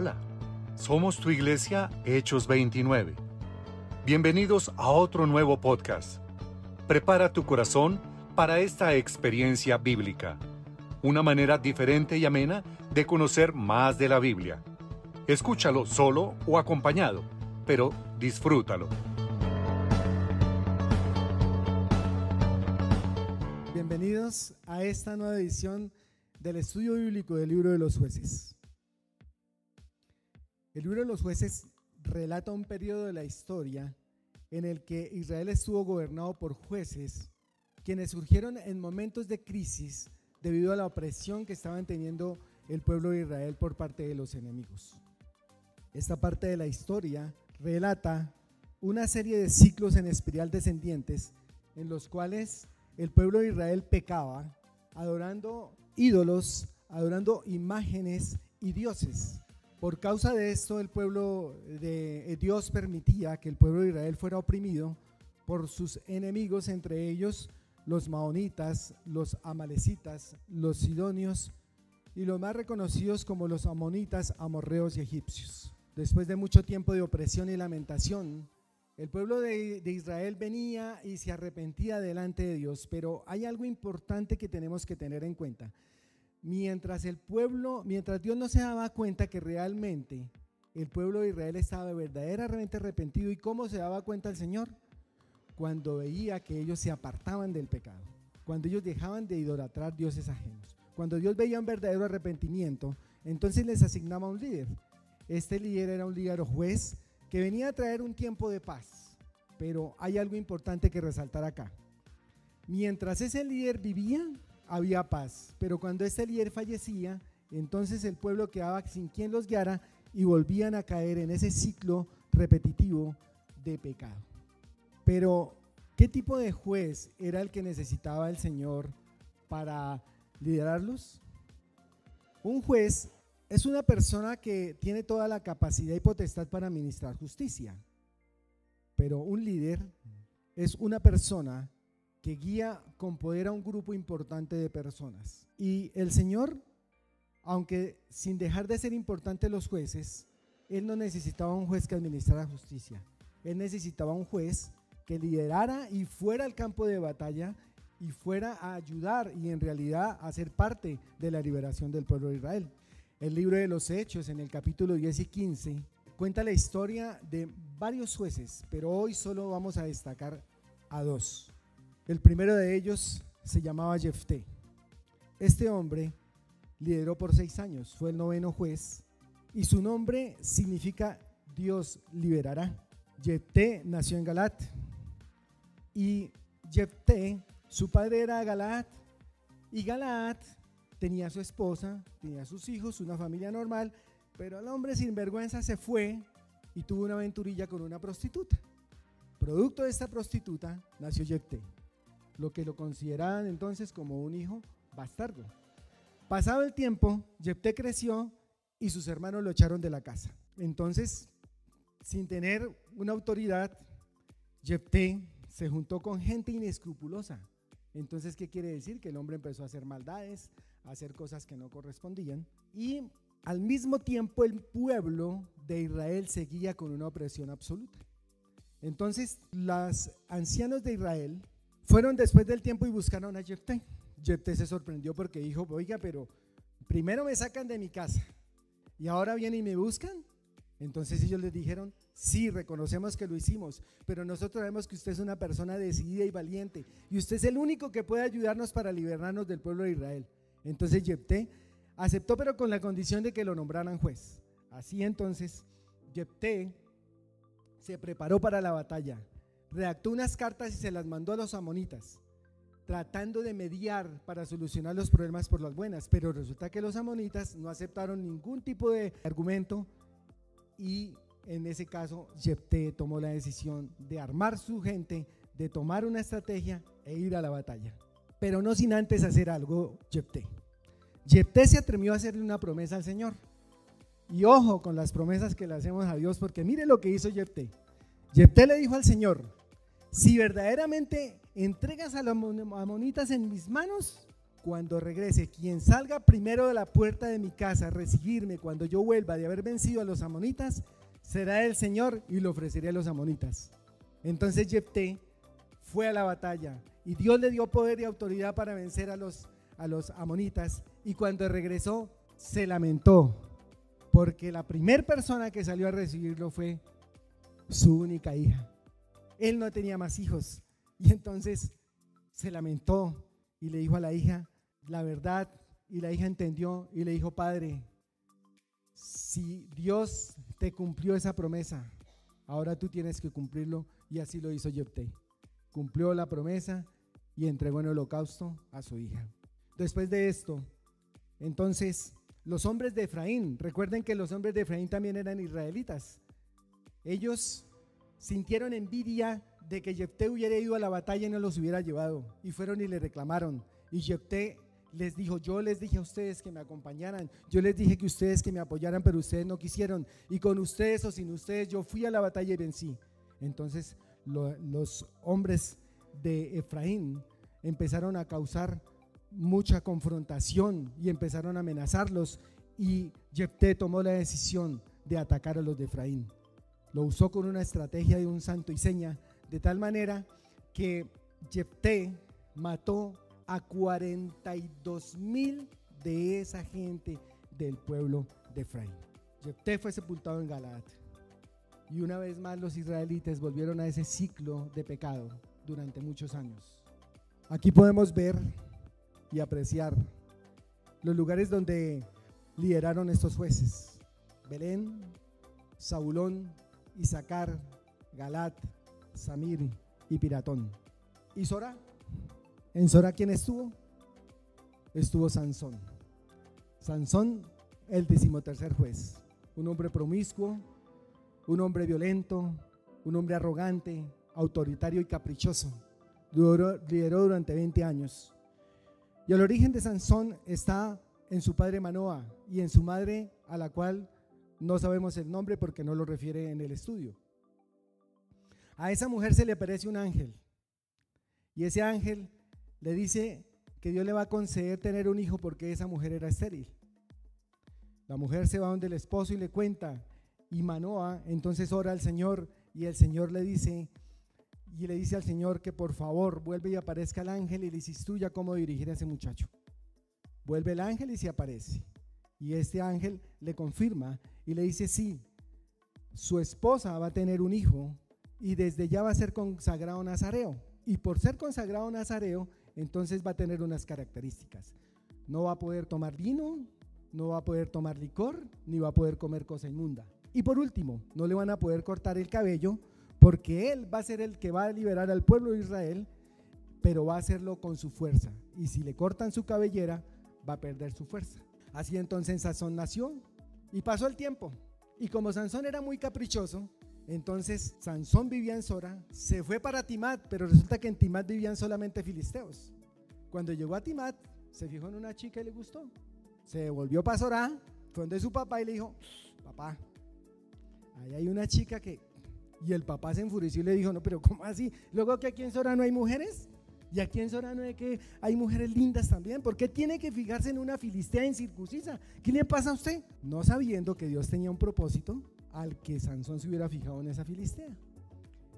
Hola, somos tu iglesia Hechos 29. Bienvenidos a otro nuevo podcast. Prepara tu corazón para esta experiencia bíblica, una manera diferente y amena de conocer más de la Biblia. Escúchalo solo o acompañado, pero disfrútalo. Bienvenidos a esta nueva edición del estudio bíblico del libro de los jueces. El libro de los jueces relata un periodo de la historia en el que Israel estuvo gobernado por jueces quienes surgieron en momentos de crisis debido a la opresión que estaban teniendo el pueblo de Israel por parte de los enemigos. Esta parte de la historia relata una serie de ciclos en espiral descendientes en los cuales el pueblo de Israel pecaba adorando ídolos, adorando imágenes y dioses. Por causa de esto, el pueblo de Dios permitía que el pueblo de Israel fuera oprimido por sus enemigos, entre ellos los maonitas, los amalecitas, los sidonios y los más reconocidos como los amonitas, amorreos y egipcios. Después de mucho tiempo de opresión y lamentación, el pueblo de, Israel venía y se arrepentía delante de Dios, pero hay algo importante que tenemos que tener en cuenta mientras el pueblo, mientras Dios no se daba cuenta que realmente el pueblo de Israel estaba verdaderamente arrepentido. ¿Y cómo se daba cuenta el Señor? Cuando veía que ellos se apartaban del pecado, cuando ellos dejaban de idolatrar dioses ajenos. Cuando Dios veía un verdadero arrepentimiento, entonces les asignaba un líder. Este líder era un líder o juez que venía a traer un tiempo de paz. Pero hay algo importante que resaltar acá. Mientras ese líder vivía, había paz. Pero cuando este líder fallecía, entonces el pueblo quedaba sin quien los guiara y volvían a caer en ese ciclo repetitivo de pecado. Pero, ¿qué tipo de juez era el que necesitaba el Señor para liderarlos? Un juez es una persona que tiene toda la capacidad y potestad para administrar justicia. Pero un líder es una persona que guía con poder a un grupo importante de personas. Y el Señor, aunque sin dejar de ser importante los jueces, Él no necesitaba un juez que administrara justicia. Él necesitaba un juez que liderara y fuera al campo de batalla y fuera a ayudar y en realidad a ser parte de la liberación del pueblo de Israel. El libro de los Hechos, en el capítulo 10 y 15, cuenta la historia de varios jueces, pero hoy solo vamos a destacar a dos. El primero de ellos se llamaba Jefté. Este hombre lideró por seis años, fue el noveno juez y su nombre significa Dios liberará. Jefté nació en Galat y Jefté, su padre era Galat y Galat tenía su esposa, tenía sus hijos, una familia normal, pero el hombre sin vergüenza se fue y tuvo una aventurilla con una prostituta. Producto de esta prostituta nació Jefté lo que lo consideraban entonces como un hijo bastardo. Pasado el tiempo, Jepté creció y sus hermanos lo echaron de la casa. Entonces, sin tener una autoridad, Jepté se juntó con gente inescrupulosa. Entonces, ¿qué quiere decir? Que el hombre empezó a hacer maldades, a hacer cosas que no correspondían. Y al mismo tiempo el pueblo de Israel seguía con una opresión absoluta. Entonces, los ancianos de Israel fueron después del tiempo y buscaron a Jefté. Jefté se sorprendió porque dijo, oiga, pero primero me sacan de mi casa y ahora vienen y me buscan. Entonces ellos les dijeron, sí, reconocemos que lo hicimos, pero nosotros sabemos que usted es una persona decidida y valiente y usted es el único que puede ayudarnos para liberarnos del pueblo de Israel. Entonces Jefté aceptó, pero con la condición de que lo nombraran juez. Así entonces, Jefté se preparó para la batalla redactó unas cartas y se las mandó a los amonitas, tratando de mediar para solucionar los problemas por las buenas, pero resulta que los amonitas no aceptaron ningún tipo de argumento y en ese caso Jepté tomó la decisión de armar su gente, de tomar una estrategia e ir a la batalla. Pero no sin antes hacer algo Jepté. Jepté se atrevió a hacerle una promesa al Señor. Y ojo con las promesas que le hacemos a Dios, porque mire lo que hizo Jepté. Jepté le dijo al Señor, si verdaderamente entregas a los amonitas en mis manos, cuando regrese, quien salga primero de la puerta de mi casa a recibirme cuando yo vuelva de haber vencido a los amonitas, será el Señor y lo ofreceré a los amonitas. Entonces Jefté fue a la batalla y Dios le dio poder y autoridad para vencer a los, a los amonitas y cuando regresó se lamentó porque la primera persona que salió a recibirlo fue su única hija. Él no tenía más hijos y entonces se lamentó y le dijo a la hija la verdad y la hija entendió y le dijo, Padre, si Dios te cumplió esa promesa, ahora tú tienes que cumplirlo y así lo hizo Jepté. Cumplió la promesa y entregó en holocausto a su hija. Después de esto, entonces, los hombres de Efraín, recuerden que los hombres de Efraín también eran israelitas. Ellos sintieron envidia de que Jefté hubiera ido a la batalla y no los hubiera llevado. Y fueron y le reclamaron. Y Jefté les dijo, yo les dije a ustedes que me acompañaran, yo les dije que ustedes que me apoyaran, pero ustedes no quisieron. Y con ustedes o sin ustedes yo fui a la batalla y vencí. Entonces los hombres de Efraín empezaron a causar mucha confrontación y empezaron a amenazarlos y Jefté tomó la decisión de atacar a los de Efraín. Lo usó con una estrategia de un santo y seña, de tal manera que Jefté mató a 42 mil de esa gente del pueblo de Efraín. Jefté fue sepultado en Galaad. Y una vez más los israelitas volvieron a ese ciclo de pecado durante muchos años. Aquí podemos ver y apreciar los lugares donde lideraron estos jueces. Belén, Saulón, Isaacar, Galat, Samir y Piratón. ¿Y Sora? ¿En Sora quién estuvo? Estuvo Sansón. Sansón, el decimotercer juez. Un hombre promiscuo, un hombre violento, un hombre arrogante, autoritario y caprichoso. lideró durante 20 años. Y el origen de Sansón está en su padre Manoa y en su madre, a la cual no sabemos el nombre porque no lo refiere en el estudio. A esa mujer se le aparece un ángel y ese ángel le dice que Dios le va a conceder tener un hijo porque esa mujer era estéril. La mujer se va donde el esposo y le cuenta y Manoa entonces ora al Señor y el Señor le dice, y le dice al Señor que por favor vuelve y aparezca el ángel y le instruya cómo dirigir a ese muchacho. Vuelve el ángel y se aparece. Y este ángel le confirma y le dice, sí, su esposa va a tener un hijo y desde ya va a ser consagrado nazareo. Y por ser consagrado nazareo, entonces va a tener unas características. No va a poder tomar vino, no va a poder tomar licor, ni va a poder comer cosa inmunda. Y por último, no le van a poder cortar el cabello porque Él va a ser el que va a liberar al pueblo de Israel, pero va a hacerlo con su fuerza. Y si le cortan su cabellera, va a perder su fuerza. Así entonces Sansón nació y pasó el tiempo. Y como Sansón era muy caprichoso, entonces Sansón vivía en Sora, se fue para Timat, pero resulta que en Timat vivían solamente filisteos. Cuando llegó a Timat, se fijó en una chica y le gustó. Se volvió para Sora, fue donde su papá y le dijo, papá, ahí hay una chica que y el papá se enfureció y le dijo, no, pero ¿cómo así? Luego que aquí en Sora no hay mujeres. Y aquí en Sora no hay que hay mujeres lindas también. ¿Por qué tiene que fijarse en una filistea incircuncisa? ¿Qué le pasa a usted? No sabiendo que Dios tenía un propósito al que Sansón se hubiera fijado en esa filistea.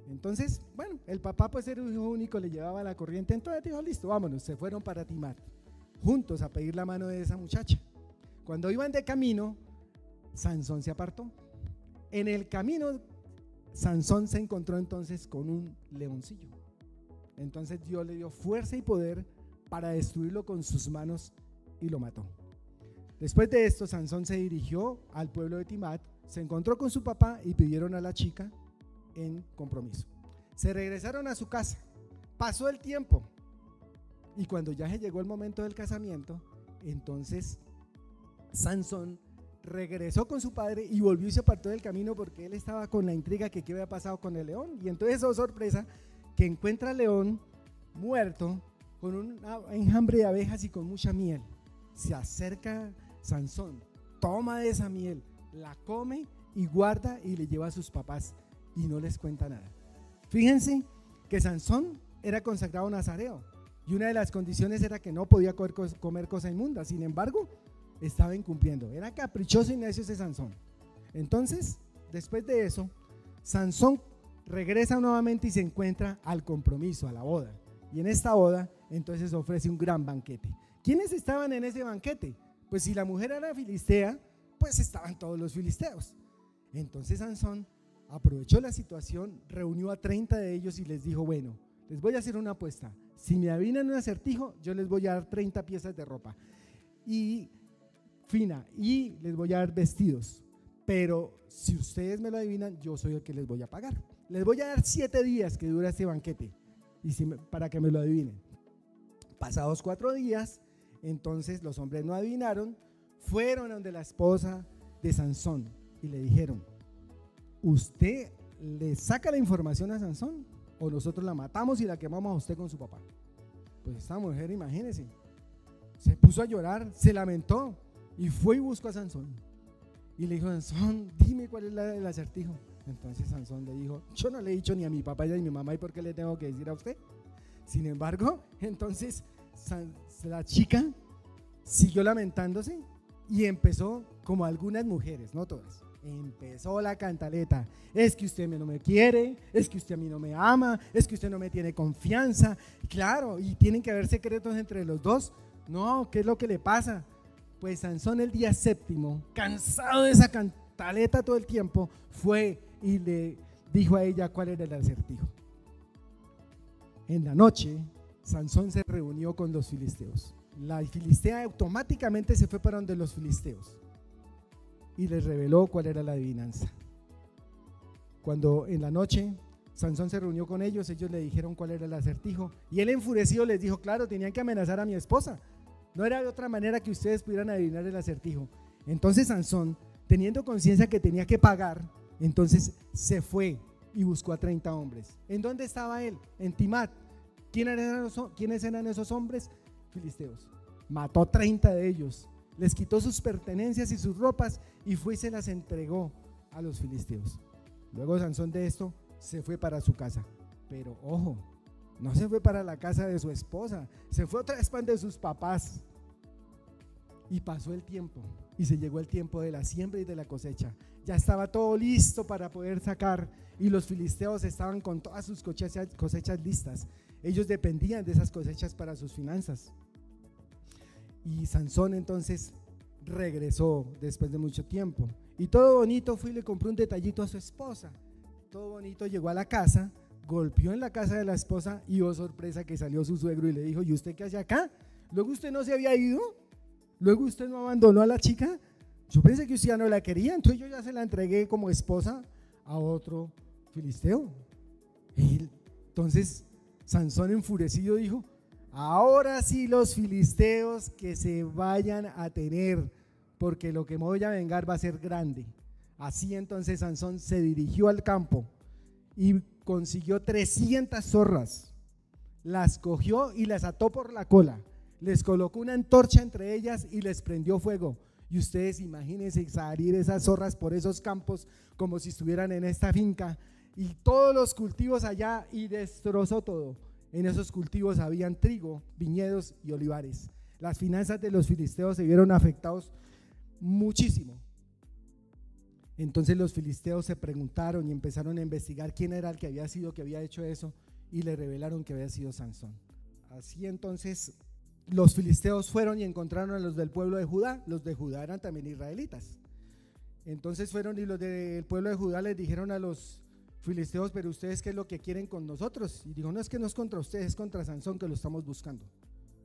Entonces, bueno, el papá pues era un hijo único, le llevaba la corriente. Entonces dijo, listo, vámonos. Se fueron para Timar, juntos a pedir la mano de esa muchacha. Cuando iban de camino, Sansón se apartó. En el camino Sansón se encontró entonces con un leoncillo. Entonces Dios le dio fuerza y poder para destruirlo con sus manos y lo mató. Después de esto, Sansón se dirigió al pueblo de Timat, se encontró con su papá y pidieron a la chica en compromiso. Se regresaron a su casa. Pasó el tiempo. Y cuando ya llegó el momento del casamiento, entonces Sansón regresó con su padre y volvió y se apartó del camino porque él estaba con la intriga que qué había pasado con el león. Y entonces, oh sorpresa, que encuentra al león muerto con un enjambre de abejas y con mucha miel. Se acerca Sansón, toma de esa miel, la come y guarda y le lleva a sus papás y no les cuenta nada. Fíjense que Sansón era consagrado nazareo Y una de las condiciones era que no podía comer, cosa inmunda. Sin embargo, estaba incumpliendo. Era caprichoso y necio ese Sansón. Entonces, después de eso, Sansón regresa nuevamente y se encuentra al compromiso, a la boda. Y en esta boda, entonces ofrece un gran banquete. ¿Quiénes estaban en ese banquete? Pues si la mujer era filistea, pues estaban todos los filisteos. Entonces Sansón aprovechó la situación, reunió a 30 de ellos y les dijo, bueno, les voy a hacer una apuesta. Si me adivinan un acertijo, yo les voy a dar 30 piezas de ropa. Y fina, y les voy a dar vestidos. Pero si ustedes me lo adivinan, yo soy el que les voy a pagar. Les voy a dar siete días que dura este banquete y para que me lo adivinen. Pasados cuatro días, entonces los hombres no adivinaron, fueron donde la esposa de Sansón y le dijeron, ¿usted le saca la información a Sansón o nosotros la matamos y la quemamos a usted con su papá? Pues esta mujer, imagínese, se puso a llorar, se lamentó y fue y buscó a Sansón. Y le dijo, Sansón, dime cuál es el acertijo. Entonces Sansón le dijo, yo no le he dicho ni a mi papá ni a mi mamá, ¿y por qué le tengo que decir a usted? Sin embargo, entonces la chica siguió lamentándose y empezó como algunas mujeres, no todas. Empezó la cantaleta. Es que usted no me quiere, es que usted a mí no me ama, es que usted no me tiene confianza. Claro, y tienen que haber secretos entre los dos. No, ¿qué es lo que le pasa? Pues Sansón el día séptimo, cansado de esa cantaleta todo el tiempo, fue y le dijo a ella cuál era el acertijo. En la noche, Sansón se reunió con los filisteos. La filistea automáticamente se fue para donde los filisteos y les reveló cuál era la adivinanza. Cuando en la noche Sansón se reunió con ellos, ellos le dijeron cuál era el acertijo y él enfurecido les dijo, claro, tenían que amenazar a mi esposa. No era de otra manera que ustedes pudieran adivinar el acertijo. Entonces Sansón, teniendo conciencia que tenía que pagar, entonces se fue y buscó a 30 hombres. ¿En dónde estaba él? En Timat. ¿Quiénes eran esos hombres? Filisteos. Mató 30 de ellos. Les quitó sus pertenencias y sus ropas y fue y se las entregó a los filisteos. Luego Sansón de esto se fue para su casa. Pero ojo, no se fue para la casa de su esposa, se fue otra vez para de sus papás. Y pasó el tiempo y se llegó el tiempo de la siembra y de la cosecha. Ya estaba todo listo para poder sacar y los filisteos estaban con todas sus cosechas, cosechas listas. Ellos dependían de esas cosechas para sus finanzas. Y Sansón entonces regresó después de mucho tiempo. Y todo bonito fue y le compró un detallito a su esposa. Todo bonito llegó a la casa, golpeó en la casa de la esposa y oh sorpresa que salió su suegro y le dijo, ¿y usted qué hace acá? Luego usted no se había ido. Luego usted no abandonó a la chica. Yo pensé que usted ya no la quería, entonces yo ya se la entregué como esposa a otro filisteo. Entonces Sansón enfurecido dijo, ahora sí los filisteos que se vayan a tener, porque lo que me voy a vengar va a ser grande. Así entonces Sansón se dirigió al campo y consiguió 300 zorras, las cogió y las ató por la cola les colocó una antorcha entre ellas y les prendió fuego. Y ustedes imagínense salir esas zorras por esos campos como si estuvieran en esta finca y todos los cultivos allá y destrozó todo. En esos cultivos habían trigo, viñedos y olivares. Las finanzas de los filisteos se vieron afectados muchísimo. Entonces los filisteos se preguntaron y empezaron a investigar quién era el que había sido que había hecho eso y le revelaron que había sido Sansón. Así entonces los filisteos fueron y encontraron a los del pueblo de Judá. Los de Judá eran también israelitas. Entonces fueron y los del pueblo de Judá les dijeron a los filisteos, pero ustedes qué es lo que quieren con nosotros? Y dijo, no es que no es contra ustedes, es contra Sansón que lo estamos buscando.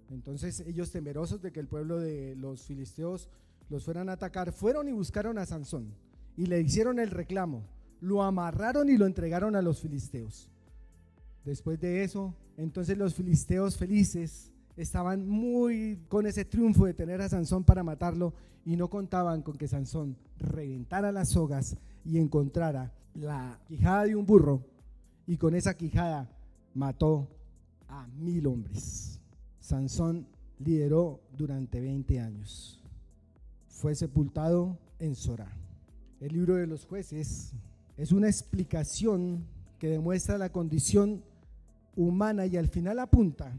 Entonces ellos temerosos de que el pueblo de los filisteos los fueran a atacar, fueron y buscaron a Sansón y le hicieron el reclamo, lo amarraron y lo entregaron a los filisteos. Después de eso, entonces los filisteos felices estaban muy con ese triunfo de tener a Sansón para matarlo y no contaban con que Sansón reventara las sogas y encontrara la quijada de un burro y con esa quijada mató a mil hombres. Sansón lideró durante 20 años. Fue sepultado en Sora. El libro de los jueces es una explicación que demuestra la condición humana y al final apunta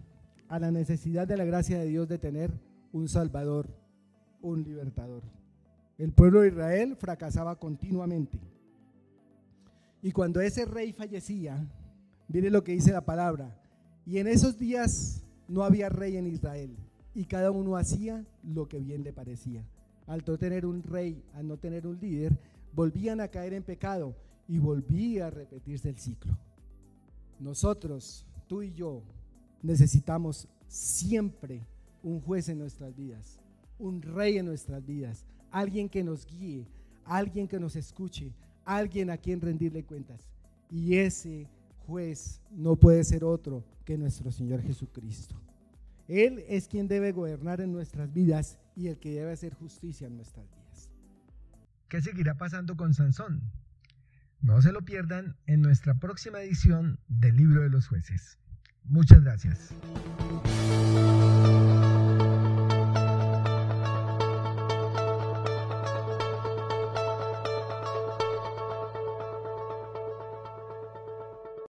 a la necesidad de la gracia de Dios de tener un Salvador, un libertador. El pueblo de Israel fracasaba continuamente. Y cuando ese rey fallecía, mire lo que dice la palabra, y en esos días no había rey en Israel, y cada uno hacía lo que bien le parecía. Al no tener un rey, al no tener un líder, volvían a caer en pecado y volvía a repetirse el ciclo. Nosotros, tú y yo, necesitamos siempre un juez en nuestras vidas, un rey en nuestras vidas, alguien que nos guíe, alguien que nos escuche, alguien a quien rendirle cuentas. Y ese juez no puede ser otro que nuestro Señor Jesucristo. Él es quien debe gobernar en nuestras vidas y el que debe hacer justicia en nuestras vidas. ¿Qué seguirá pasando con Sansón? No se lo pierdan en nuestra próxima edición del Libro de los Jueces. Muchas gracias.